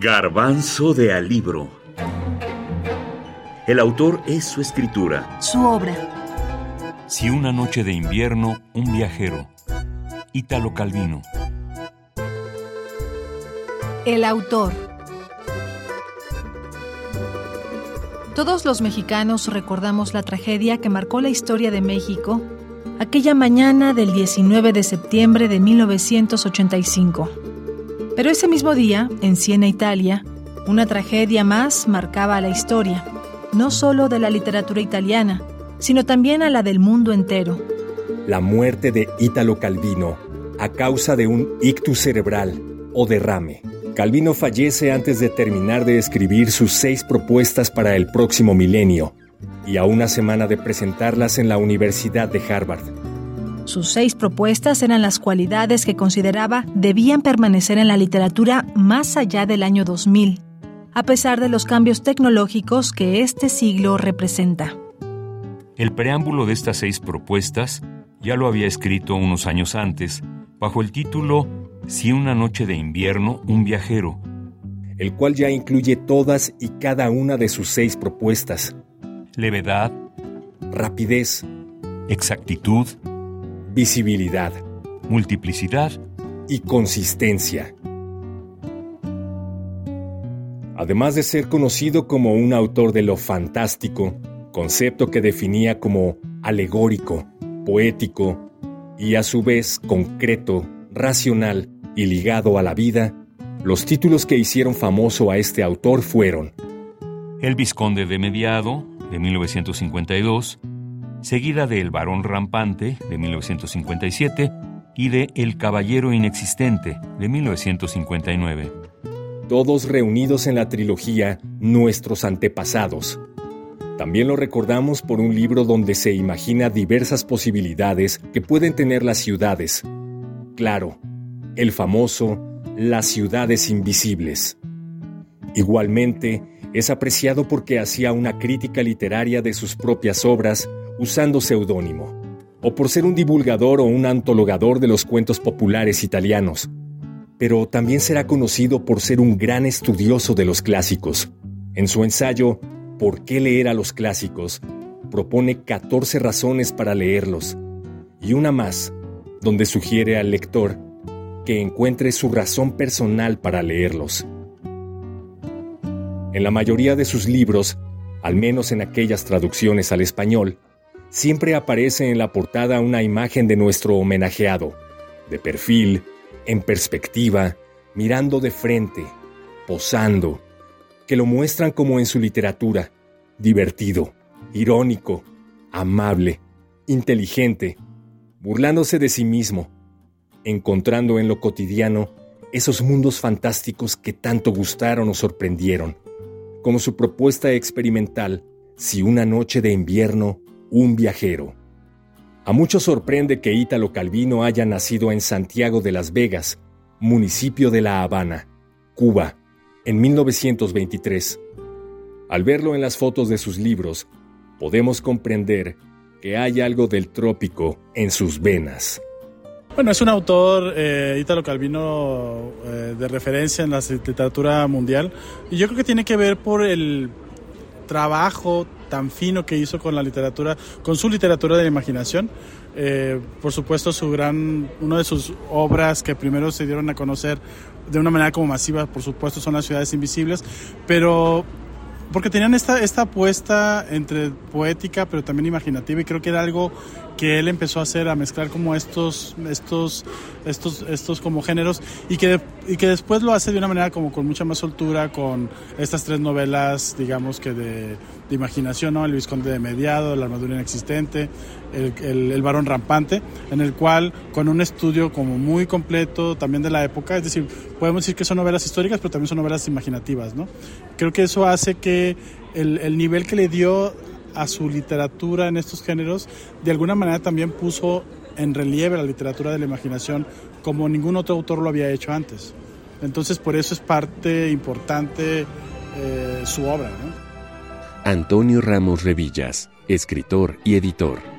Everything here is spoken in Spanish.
Garbanzo de Alibro. El autor es su escritura. Su obra. Si una noche de invierno, un viajero. Ítalo Calvino. El autor. Todos los mexicanos recordamos la tragedia que marcó la historia de México aquella mañana del 19 de septiembre de 1985. Pero ese mismo día, en Siena, Italia, una tragedia más marcaba la historia, no solo de la literatura italiana, sino también a la del mundo entero. La muerte de Ítalo Calvino a causa de un ictus cerebral o derrame. Calvino fallece antes de terminar de escribir sus seis propuestas para el próximo milenio y a una semana de presentarlas en la Universidad de Harvard. Sus seis propuestas eran las cualidades que consideraba debían permanecer en la literatura más allá del año 2000, a pesar de los cambios tecnológicos que este siglo representa. El preámbulo de estas seis propuestas ya lo había escrito unos años antes, bajo el título Si una noche de invierno, un viajero, el cual ya incluye todas y cada una de sus seis propuestas. Levedad, rapidez, exactitud, visibilidad, multiplicidad y consistencia. Además de ser conocido como un autor de lo fantástico, concepto que definía como alegórico, poético y a su vez concreto, racional y ligado a la vida, los títulos que hicieron famoso a este autor fueron El Visconde de Mediado, de 1952, seguida de El varón rampante, de 1957, y de El caballero inexistente, de 1959. Todos reunidos en la trilogía Nuestros antepasados. También lo recordamos por un libro donde se imagina diversas posibilidades que pueden tener las ciudades. Claro, el famoso Las ciudades invisibles. Igualmente, es apreciado porque hacía una crítica literaria de sus propias obras usando seudónimo, o por ser un divulgador o un antologador de los cuentos populares italianos, pero también será conocido por ser un gran estudioso de los clásicos. En su ensayo ¿Por qué leer a los clásicos? propone 14 razones para leerlos, y una más, donde sugiere al lector que encuentre su razón personal para leerlos. En la mayoría de sus libros, al menos en aquellas traducciones al español, siempre aparece en la portada una imagen de nuestro homenajeado, de perfil, en perspectiva, mirando de frente, posando, que lo muestran como en su literatura, divertido, irónico, amable, inteligente, burlándose de sí mismo, encontrando en lo cotidiano esos mundos fantásticos que tanto gustaron o sorprendieron, como su propuesta experimental, Si una noche de invierno un viajero. A muchos sorprende que Ítalo Calvino haya nacido en Santiago de las Vegas, municipio de La Habana, Cuba, en 1923. Al verlo en las fotos de sus libros, podemos comprender que hay algo del trópico en sus venas. Bueno, es un autor, eh, Ítalo Calvino, eh, de referencia en la literatura mundial. Y yo creo que tiene que ver por el trabajo tan fino que hizo con la literatura, con su literatura de la imaginación. Eh, por supuesto, su gran, una de sus obras que primero se dieron a conocer de una manera como masiva, por supuesto, son las ciudades invisibles, pero porque tenían esta, esta apuesta entre poética pero también imaginativa y creo que era algo que él empezó a hacer, a mezclar como estos, estos, estos, estos como géneros y que, y que después lo hace de una manera como con mucha más soltura con estas tres novelas, digamos que de, de imaginación, ¿no? El Visconde de Mediado, La armadura inexistente, el, el, el, Varón Rampante, en el cual con un estudio como muy completo también de la época, es decir, podemos decir que son novelas históricas, pero también son novelas imaginativas, ¿no? Creo que eso hace que el, el nivel que le dio a su literatura en estos géneros, de alguna manera también puso en relieve la literatura de la imaginación como ningún otro autor lo había hecho antes. Entonces por eso es parte importante eh, su obra. Antonio Ramos Revillas, escritor y editor.